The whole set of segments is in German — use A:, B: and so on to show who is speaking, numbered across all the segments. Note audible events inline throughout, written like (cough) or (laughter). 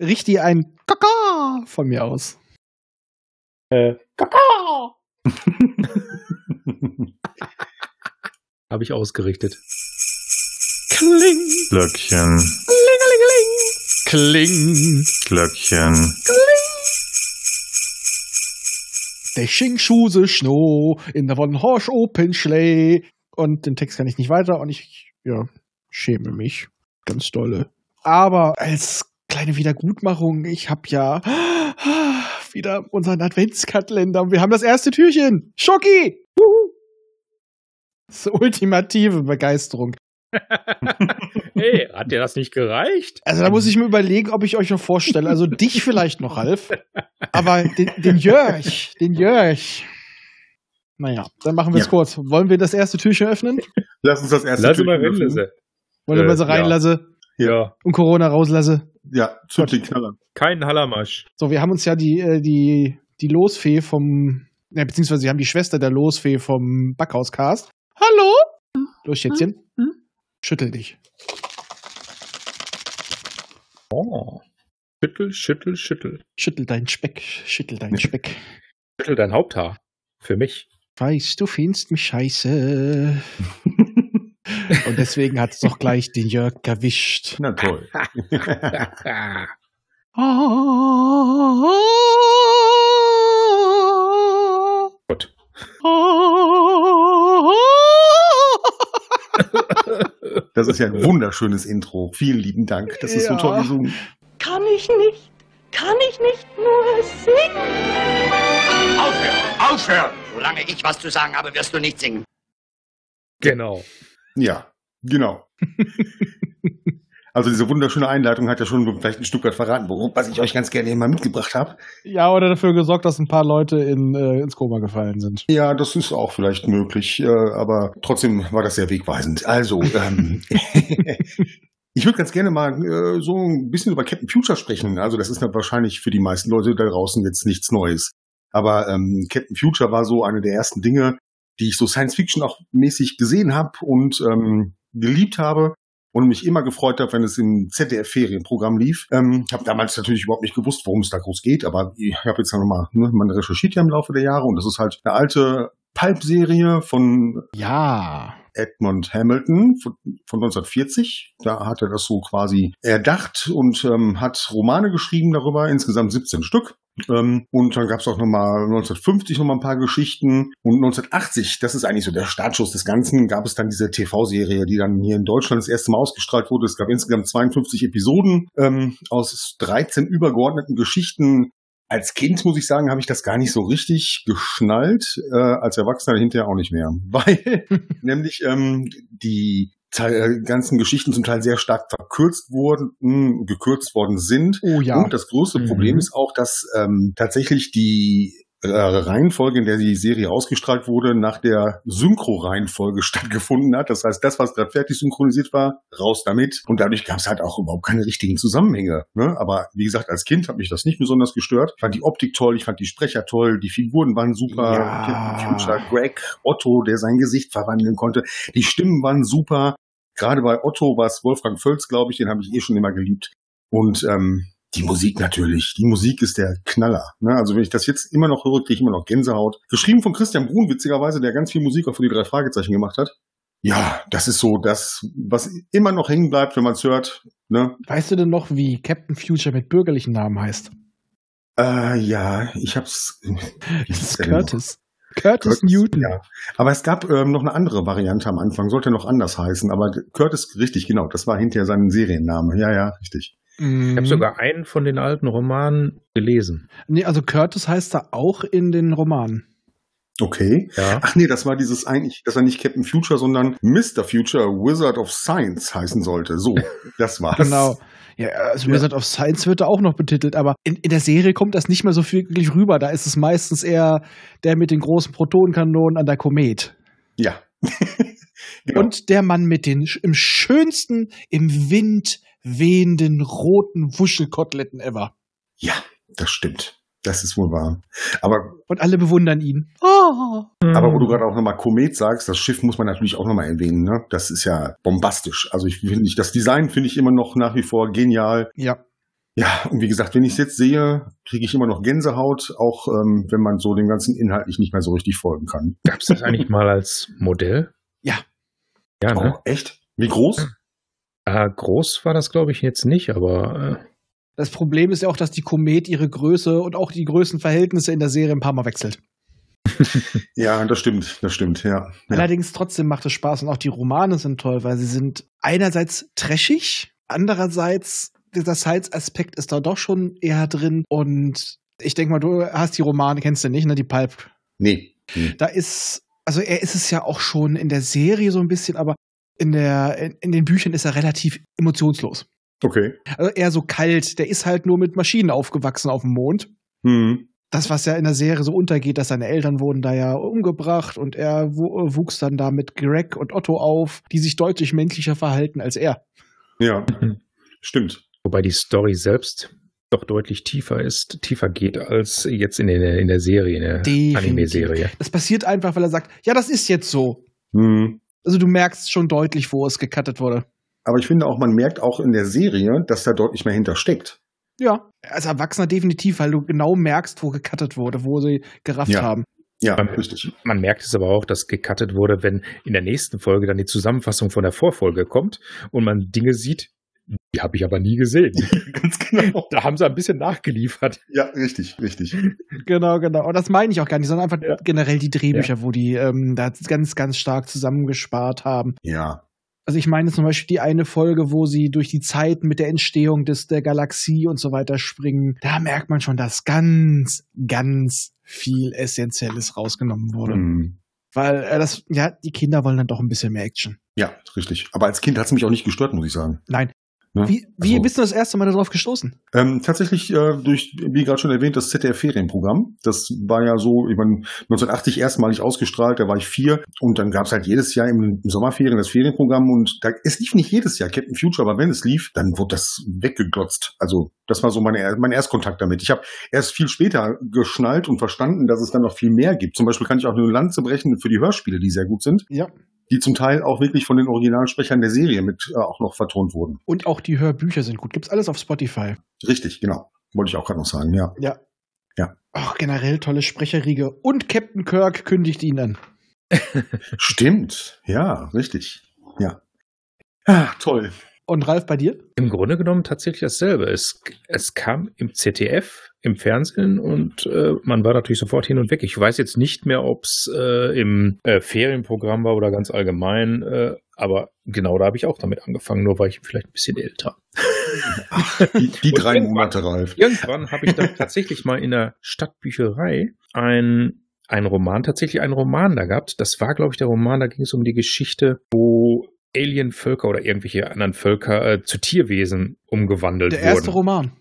A: richte ein Kaka von mir aus.
B: Äh, Kaka! (laughs) Habe ich ausgerichtet.
A: Kling,
C: Glöckchen,
A: klingelingeling, kling.
C: Glöckchen.
A: Der Schingschuse Schno in der von Horsch Open Schlee. Und den Text kann ich nicht weiter und ich, ja, schäme mich. Ganz dolle. Aber als kleine Wiedergutmachung, ich hab ja wieder unseren Adventskalender und wir haben das erste Türchen. Schocki! Das ist ultimative Begeisterung. (laughs)
B: Hey, hat dir das nicht gereicht?
A: Also da muss ich mir überlegen, ob ich euch noch vorstelle. Also dich vielleicht noch, Ralf. Aber den, den Jörg, den Jörg. Naja, dann machen wir es
C: Ja.
A: kurz. Wollen wir das erste Türchen öffnen?
C: Lass uns das erste
B: Lass mal
C: Türchen öffnen.
B: reinlassen.
A: Wollen wir
B: Äh,
A: mal so
B: ja.
A: reinlasse
B: Ja,
A: und Corona rauslasse?
C: Ja, zünd den Knaller.
B: kein Hallermasch.
A: So, wir haben uns ja die, äh, die, die Losfee vom, ja, beziehungsweise wir haben die Schwester der Losfee vom Backhauscast. Hallo? Los, Schätzchen. Schüttel dich.
B: Oh. Schüttel, schüttel, schüttel.
A: Schüttel deinen Speck. Schüttel deinen Speck.
B: Schüttel dein Haupthaar. Für mich.
A: Weißt du, findest mich scheiße. (laughs) (laughs) Und deswegen hat es doch gleich den Jörg erwischt.
C: Na toll. (laughs)
B: Gott. (laughs)
C: Das ist ja ein wunderschönes Intro. Vielen lieben Dank. Das ist so
A: Ja.
C: toll gesungen.
D: Kann ich nicht, kann ich nicht nur singen?
E: Aufhören! Aufhören! Solange ich was zu sagen habe, wirst du nicht singen.
B: Genau.
C: Ja, genau. (laughs) Also diese wunderschöne Einleitung hat ja schon vielleicht ein Stück weit verraten, worum, was ich euch ganz gerne immer mitgebracht habe.
A: Ja, oder dafür gesorgt, dass ein paar Leute in, äh, ins Koma gefallen sind.
C: Ja, das ist auch vielleicht möglich, äh, aber trotzdem war das sehr wegweisend. Also, ähm, (laughs) ich würde ganz gerne mal äh, so ein bisschen über Captain Future sprechen. Also das ist dann wahrscheinlich für die meisten Leute da draußen jetzt nichts Neues. Aber ähm, Captain Future war so eine der ersten Dinge, die ich so Science Fiction auch mäßig gesehen habe und ähm, geliebt habe und mich immer gefreut habe, wenn es im ZDF-Ferienprogramm lief. Ähm, habe damals natürlich überhaupt nicht gewusst, worum es da groß geht, aber ich habe jetzt nochmal, ne, man recherchiert ja im Laufe der Jahre und das ist halt eine alte Pulp-Serie von
A: Ja.
C: Edmund Hamilton von, von 1940. Da hat er das so quasi erdacht und ähm, hat Romane geschrieben darüber, insgesamt 17 Stück. Ähm, und dann gab es auch nochmal 1950 nochmal ein paar Geschichten. Und 1980, das ist eigentlich so der Startschuss des Ganzen, gab es dann diese TV-Serie, die dann hier in Deutschland das erste Mal ausgestrahlt wurde. Es gab insgesamt 52 Episoden ähm, aus 13 übergeordneten Geschichten. Als Kind, muss ich sagen, habe ich das gar nicht so richtig geschnallt, äh, als Erwachsener hinterher auch nicht mehr. (laughs) Weil nämlich ähm, die Teil, äh, ganzen Geschichten zum Teil sehr stark verkürzt wurden, mh, gekürzt worden sind.
A: Oh ja.
C: Und das größte
B: Mhm.
C: Problem ist auch, dass ähm, tatsächlich die äh, Reihenfolge, in der die Serie ausgestrahlt wurde, nach der Synchro-Reihenfolge (laughs) stattgefunden hat. Das heißt, das, was gerade fertig synchronisiert war, raus damit. Und dadurch gab es halt auch überhaupt keine richtigen Zusammenhänge. Ne? Aber wie gesagt, als Kind hat mich das nicht besonders gestört. Ich fand die Optik toll, ich fand die Sprecher toll, die Figuren waren super.
A: Ja.
C: Future, Greg, Otto, der sein Gesicht verwandeln konnte. Die Stimmen waren super. Gerade bei Otto war es Wolfgang Völz, glaube ich, den habe ich eh schon immer geliebt. Und ähm, die Musik natürlich. Die Musik ist der Knaller. Ne? Also wenn ich das jetzt immer noch höre, kriege ich immer noch Gänsehaut. Geschrieben von Christian Brun, witzigerweise, der ganz viel Musik auch für die drei Fragezeichen gemacht hat. Ja, das ist so das, was immer noch hängen bleibt, wenn man es hört. Ne?
A: Weißt du denn noch, wie Captain Future mit bürgerlichen Namen heißt?
C: Äh, ja, ich hab's. (laughs)
A: Das ist? Curtis. Curtis
C: Curtis,
A: Newton.
C: Ja. Aber es gab ähm, noch eine andere Variante am Anfang, sollte noch anders heißen. Aber Curtis, richtig, genau, das war hinterher sein Serienname. Ja, ja, richtig.
B: Ich
A: Mhm.
B: habe sogar einen von den alten Romanen gelesen.
A: Nee, also Curtis heißt da auch in den Romanen.
C: Okay.
B: Ja.
C: Ach nee, das war dieses eigentlich, das war nicht Captain Future, sondern Mr. Future, Wizard of Science heißen sollte. So, (laughs) das war's.
A: Genau. Ja, also
C: Ja.
A: Wizard of Science wird da auch noch betitelt, aber in, in der Serie kommt das nicht mehr so wirklich rüber. Da ist es meistens eher der mit den großen Protonenkanonen an der Komet.
C: Ja. (laughs) genau.
A: Und der Mann mit den im schönsten, im Wind wehenden roten Wuschelkoteletten ever.
C: ja, das stimmt. Das ist wohl wahr. Aber,
A: Und alle bewundern ihn. Oh.
C: aber wo du gerade auch nochmal Komet sagst, das Schiff muss man natürlich auch nochmal erwähnen. Ne? Das ist ja bombastisch. Also ich finde ich, das Design finde ich immer noch nach wie vor genial.
A: Ja.
C: Ja, und wie gesagt, wenn ich es jetzt sehe, kriege ich immer noch Gänsehaut, auch ähm, wenn man so dem ganzen inhaltlich nicht mehr so richtig folgen kann.
B: Gab es das eigentlich mal als Modell?
A: Ja.
B: Ja, ne?
C: Oh, echt? Wie groß?
B: Äh, groß war das, glaube ich, jetzt nicht, aber äh,
A: Das Problem ist ja auch, dass die Komet ihre Größe und auch die Größenverhältnisse in der Serie ein paar Mal wechselt. (laughs)
C: Ja, das stimmt, das stimmt, ja.
A: Allerdings trotzdem macht es Spaß und auch die Romane sind toll, weil sie sind einerseits trashig, andererseits dieser Science-Aspekt ist da doch schon eher drin und ich denke mal, du hast die Romane, kennst du nicht, ne, die Pulp.
C: Nee. nee.
A: Da ist, also er ist es ja auch schon in der Serie so ein bisschen, aber in der, in, in den Büchern ist er relativ emotionslos.
C: Okay.
A: Also eher so kalt, der ist halt nur mit Maschinen aufgewachsen auf dem Mond.
C: Hm.
A: das, was ja in der Serie so untergeht, dass seine Eltern wurden da ja umgebracht und er wu- wuchs dann da mit Greg und Otto auf, die sich deutlich menschlicher verhalten als er.
C: Ja, stimmt.
B: wobei die Story selbst doch deutlich tiefer ist, tiefer geht als jetzt in der, in der Serie, in der. Anime-Serie.
A: Das passiert einfach, weil er sagt, ja, das ist jetzt so.
C: Hm.
A: Also du merkst schon deutlich, wo es gecuttet wurde.
C: Aber ich finde auch, man merkt auch in der Serie, dass da deutlich mehr hintersteckt.
A: Ja, als Erwachsener definitiv, weil du genau merkst, wo gecuttet wurde, wo sie gerafft
C: Ja.
A: haben.
C: Ja, richtig.
B: Man merkt es aber auch, dass gecuttet wurde, wenn in der nächsten Folge dann die Zusammenfassung von der Vorfolge kommt und man Dinge sieht, die habe ich aber nie gesehen. (laughs)
C: Ganz genau.
B: Da haben sie ein bisschen nachgeliefert.
C: Ja, richtig, richtig.
A: Genau, genau. Und das meine ich auch gar nicht, sondern einfach
B: Ja.
A: generell die Drehbücher, wo die ähm, da ganz, ganz stark zusammengespart haben.
C: Ja.
A: Also ich meine zum Beispiel die eine Folge, wo sie durch die Zeit mit der Entstehung des, der Galaxie und so weiter springen. Da merkt man schon, dass ganz, ganz viel Essentielles rausgenommen wurde.
C: Hm.
A: Weil äh, das, ja, die Kinder wollen dann doch ein bisschen mehr Action.
C: Ja, richtig. Aber als Kind hat es mich auch nicht gestört, muss ich sagen.
A: Nein.
C: Ne?
A: Wie, wie
C: Also-
A: bist du das erste Mal darauf gestoßen?
C: Ähm, tatsächlich durch, wie gerade schon erwähnt, das ZDF-Ferienprogramm. Das war ja so, ich meine, 1980 erstmalig ausgestrahlt, da war ich vier. Und dann gab es halt jedes Jahr im, im Sommerferien das Ferienprogramm. Und da, es lief nicht jedes Jahr Captain Future, aber wenn es lief, dann wurde das weggeglotzt. Also das war so meine, mein Erstkontakt damit. Ich habe erst viel später geschnallt und verstanden, dass es dann noch viel mehr gibt. Zum Beispiel kann ich auch eine Lanze brechen für die Hörspiele, die sehr gut sind.
A: Ja.
C: Die zum Teil auch wirklich von den Originalsprechern der Serie mit äh, auch noch vertont wurden.
A: Und auch die Hörbücher sind gut. Gibt's alles auf Spotify.
C: Richtig, genau. Wollte ich auch gerade noch sagen, ja.
A: Ja.
C: Ja.
A: Ach, generell tolle Sprecherriege. Und Captain Kirk kündigt ihn an. (laughs)
C: Stimmt, ja, richtig. Ja. Ah, toll.
A: Und Ralf bei dir?
B: Im Grunde genommen tatsächlich dasselbe. Es, es kam im ZDF, im Fernsehen und äh, man war natürlich sofort hin und weg. Ich weiß jetzt nicht mehr, ob es äh, im äh, Ferienprogramm war oder ganz allgemein, äh, aber genau da habe ich auch damit angefangen, nur war ich vielleicht ein bisschen älter.
C: Die, die
B: Und
C: drei Monate, Ralf.
B: Irgendwann habe ich dann tatsächlich mal in der Stadtbücherei ein, ein Roman, tatsächlich einen Roman da gehabt. Das war, glaube ich, der Roman, da ging es um die Geschichte, wo Alienvölker oder irgendwelche anderen Völker äh, zu Tierwesen umgewandelt
A: Der erste
B: wurden.
A: Roman.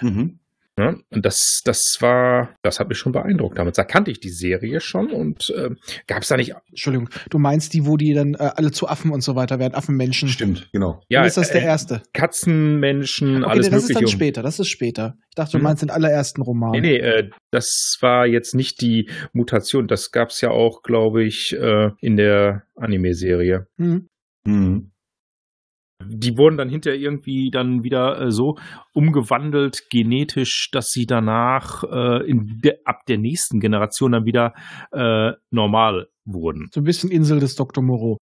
C: Mhm.
B: Ne? Und das, das war, das hat mich schon beeindruckt damals. Da kannte ich die Serie schon und äh, gab es da nicht.
A: Entschuldigung, du meinst die, wo die dann äh, alle zu Affen und so weiter werden, Affenmenschen.
C: Stimmt, genau.
B: Ja,
A: Dann ist das der
B: äh,
A: erste.
B: Katzenmenschen,
A: Okay,
B: alles
A: das ist
B: mögliche.
A: dann später, das ist später. Ich dachte, du
B: Hm.
A: meinst den allerersten Roman.
B: Nee, nee, äh, das war jetzt nicht die Mutation. Das gab es ja auch, glaube ich, äh, in der Anime-Serie.
A: Hm.
C: Mhm.
B: Die wurden dann hinterher irgendwie dann wieder äh, so umgewandelt genetisch, dass sie danach äh, in de ab der nächsten Generation dann wieder äh, normal wurden.
A: So ein bisschen Insel des Dr. Moreau.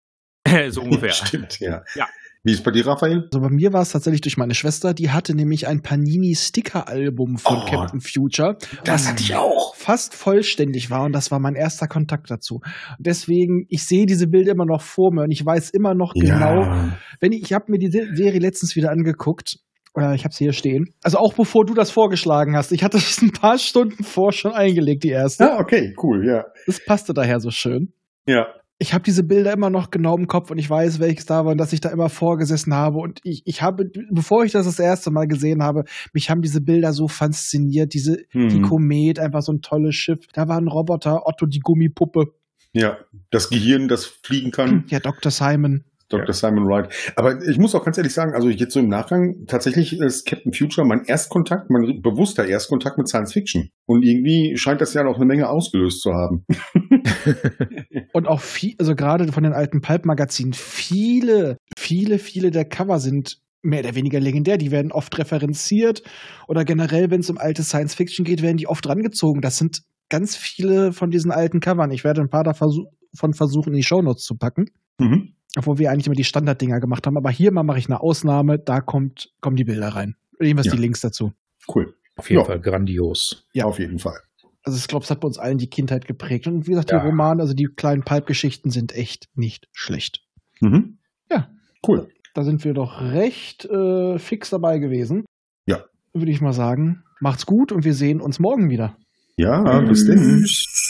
A: (laughs)
B: so ungefähr. (laughs)
C: Stimmt, ja.
B: Ja.
C: Wie ist bei dir, Raphael?
A: Also bei mir war es tatsächlich durch meine Schwester, die hatte nämlich ein Panini-Sticker-Album von
C: Oh.
A: Captain Future.
C: Das hatte ich auch.
A: Fast vollständig war und das war mein erster Kontakt dazu. Deswegen, ich sehe diese Bilder immer noch vor mir und ich weiß immer noch genau,
C: Ja.
A: wenn ich, ich habe mir die Se- Serie letztens wieder angeguckt. Äh, ich habe sie hier stehen. Also auch bevor du das vorgeschlagen hast. Ich hatte (laughs) das ein paar Stunden vor schon eingelegt, die erste.
C: Ah, okay, cool, ja.
A: Das passte daher so schön.
C: Ja.
A: Ich habe diese Bilder immer noch genau im Kopf und ich weiß, welches da war und dass ich da immer vorgesessen habe. Und ich, ich habe, bevor ich das das erste Mal gesehen habe, mich haben diese Bilder so fasziniert. Diese, die
C: Mhm.
A: Komet, einfach so ein tolles Schiff. Da war ein Roboter, Otto die Gummipuppe.
C: Ja. Das Gehirn, das fliegen kann. (clears throat)
A: Ja, Dr. Simon.
C: Dr. Simon Wright. Aber ich muss auch ganz ehrlich sagen, also jetzt so im Nachgang, tatsächlich ist Captain Future mein Erstkontakt, mein bewusster Erstkontakt mit Science Fiction. Und irgendwie scheint das ja noch eine Menge ausgelöst zu haben. (laughs) (laughs)
A: Und auch viel, also gerade von den alten Pulp-Magazinen, viele, viele, viele der Cover sind mehr oder weniger legendär. Die werden oft referenziert oder generell, wenn es um alte Science Fiction geht, werden die oft rangezogen. Das sind ganz viele von diesen alten Covern. Ich werde ein paar davon versuchen, in die Shownotes zu packen.
C: Mhm.
A: Obwohl wir eigentlich immer die Standarddinger gemacht haben. Aber hier mal mache ich eine Ausnahme. Da kommt, kommen die Bilder rein. Jedenfalls
C: Ja.
A: die Links dazu.
C: Cool.
B: Auf jeden
C: Ja.
B: Fall grandios.
A: Ja.
C: Auf jeden Fall.
A: Also ich glaube, es hat bei uns allen die Kindheit geprägt. Und wie gesagt,
B: Ja.
A: die Romane, also die kleinen Pulp-Geschichten sind echt nicht schlecht.
C: Mhm.
A: Ja.
C: Cool.
A: Da sind wir doch recht äh, fix dabei gewesen.
C: Ja.
A: Würde ich mal sagen. Macht's gut und wir sehen uns morgen wieder.
C: Ja, bis denn.
B: Tschüss.